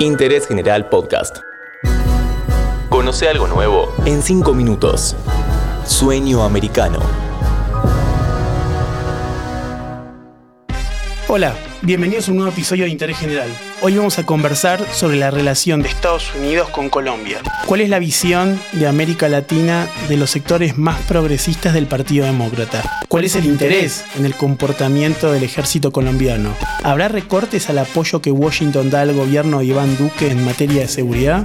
Interés General Podcast. Conoce algo nuevo en 5 minutos. Sueño americano. Hola, bienvenidos a un nuevo episodio de Interés General. Hoy vamos a conversar sobre la relación de Estados Unidos con Colombia. ¿Cuál es la visión de América Latina de los sectores más progresistas del Partido Demócrata? ¿Cuál es el interés en el comportamiento del ejército colombiano? ¿Habrá recortes al apoyo que Washington da al gobierno de Iván Duque en materia de seguridad?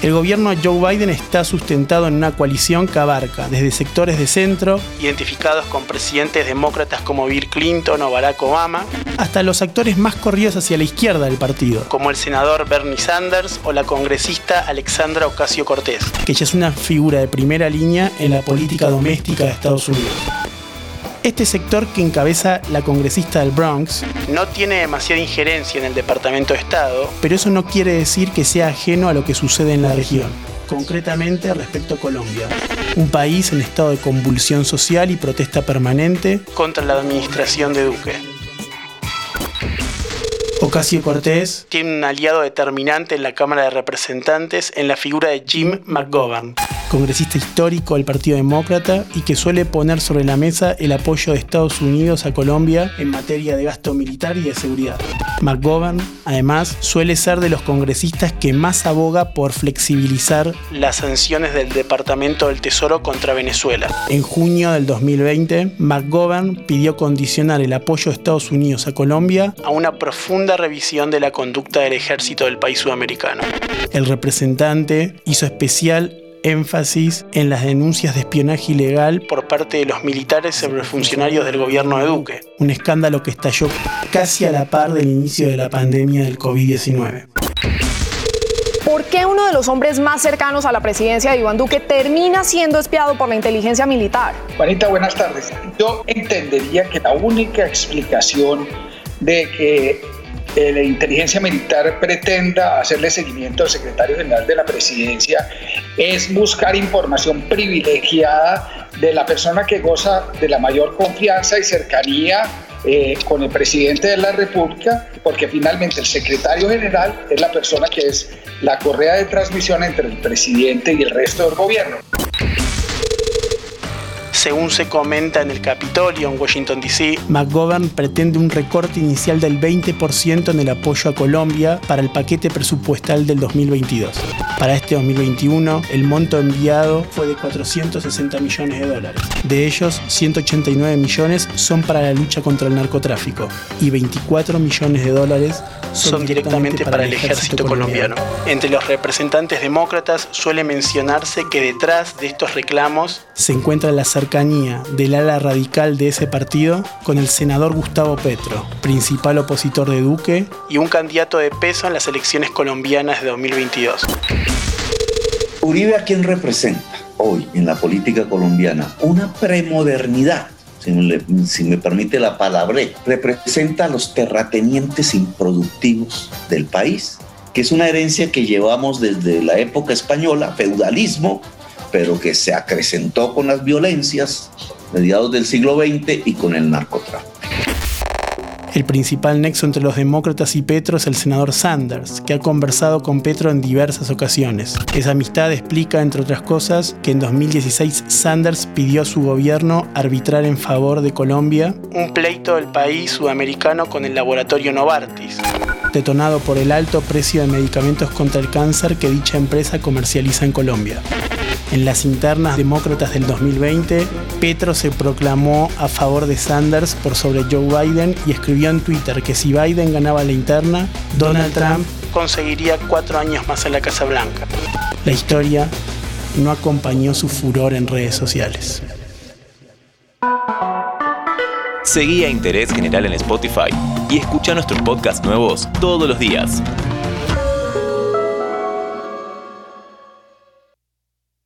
El gobierno de Joe Biden está sustentado en una coalición que abarca desde sectores de centro, identificados con presidentes demócratas como Bill Clinton o Barack Obama, hasta los actores más corridos hacia la izquierda del partido, como el senador Bernie Sanders o la congresista Alexandra Ocasio Cortés, que ya es una figura de primera línea en la política doméstica de Estados Unidos. Este sector que encabeza la congresista del Bronx no tiene demasiada injerencia en el Departamento de Estado, pero eso no quiere decir que sea ajeno a lo que sucede en la región, concretamente respecto a Colombia, un país en estado de convulsión social y protesta permanente contra la administración de Duque. Ocasio Cortés tiene un aliado determinante en la Cámara de Representantes en la figura de Jim McGovern, congresista histórico del Partido Demócrata y que suele poner sobre la mesa el apoyo de Estados Unidos a Colombia en materia de gasto militar y de seguridad. McGovern, además, suele ser de los congresistas que más aboga por flexibilizar las sanciones del Departamento del Tesoro contra Venezuela. En junio del 2020, McGovern pidió condicionar el apoyo de Estados Unidos a Colombia a una profunda revisión de la conducta del ejército del país sudamericano. El representante hizo especial énfasis en las denuncias de espionaje ilegal por parte de los militares sobre funcionarios del gobierno de Duque, un escándalo que estalló casi a la par del inicio de la pandemia del COVID-19. ¿Por qué uno de los hombres más cercanos a la presidencia de Iván Duque termina siendo espiado por la inteligencia militar? Juanita, buenas tardes. Yo entendería que la única explicación de que eh, la inteligencia militar pretenda hacerle seguimiento al secretario general de la presidencia es buscar información privilegiada de la persona que goza de la mayor confianza y cercanía eh, con el presidente de la República, porque finalmente el secretario general es la persona que es la correa de transmisión entre el presidente y el resto del gobierno. Según se comenta en el Capitolio en Washington, D.C., McGovern pretende un recorte inicial del 20% en el apoyo a Colombia para el paquete presupuestal del 2022. Para este 2021, el monto enviado fue de 460 millones de dólares. De ellos, 189 millones son para la lucha contra el narcotráfico y 24 millones de dólares son, directamente, para, el ejército, colombiano. Entre los representantes demócratas suele mencionarse que detrás de estos reclamos se encuentra la cercanía del ala radical de ese partido con el senador Gustavo Petro, principal opositor de Duque y un candidato de peso en las elecciones colombianas de 2022. Uribe a quién representa hoy en la política colombiana una premodernidad si me, permite la palabra, representa a los terratenientes improductivos del país, que es una herencia que llevamos desde la época española, feudalismo, pero que se acrecentó con las violencias mediados del siglo XX y con el narcotráfico. El principal nexo entre los demócratas y Petro es el senador Sanders, que ha conversado con Petro en diversas ocasiones. Esa amistad explica, entre otras cosas, que en 2016 Sanders pidió a su gobierno arbitrar en favor de Colombia un pleito del país sudamericano con el laboratorio Novartis, detonado por el alto precio de medicamentos contra el cáncer que dicha empresa comercializa en Colombia. En las internas demócratas del 2020, Petro se proclamó a favor de Sanders por sobre Joe Biden y escribió en Twitter que si Biden ganaba la interna, Donald Trump conseguiría cuatro años más en la Casa Blanca. La historia no acompañó su furor en redes sociales. Seguí a Interés General en Spotify y escucha nuestros podcasts nuevos todos los días.